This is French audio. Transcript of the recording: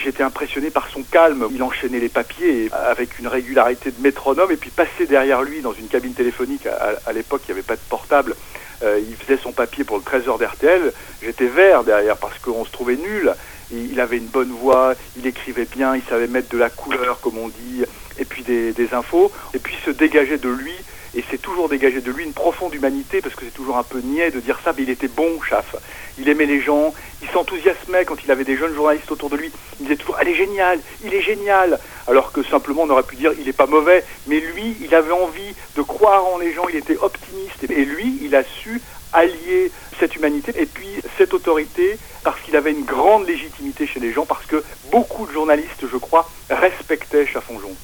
j'étais impressionné par son calme. Il enchaînait les papiers avec une régularité de métronome et puis passer derrière lui dans une cabine téléphonique. À, l'époque, il n'y avait pas de portable. Euh, il faisait son papier pour le trésor d'RTL. J'étais vert derrière parce qu'on se trouvait nul. Il avait une bonne voix, il écrivait bien, il savait mettre de la couleur, comme on dit, et puis des, des infos. Et puis se dégageait de lui et c'est toujours dégagé de lui une profonde humanité, parce que c'est toujours un peu niais de dire ça, mais il était bon, Chaff. Il aimait les gens, il s'enthousiasmait quand il avait des jeunes journalistes autour de lui. Il disait toujours, elle est géniale, il est génial. Alors que simplement, on aurait pu dire, il n'est pas mauvais. Mais lui, il avait envie de croire en les gens, il était optimiste. Et lui, il a su allier cette humanité et puis cette autorité parce qu'il avait une grande légitimité chez les gens, parce que beaucoup de journalistes, je crois, respectaient Chaffonjon.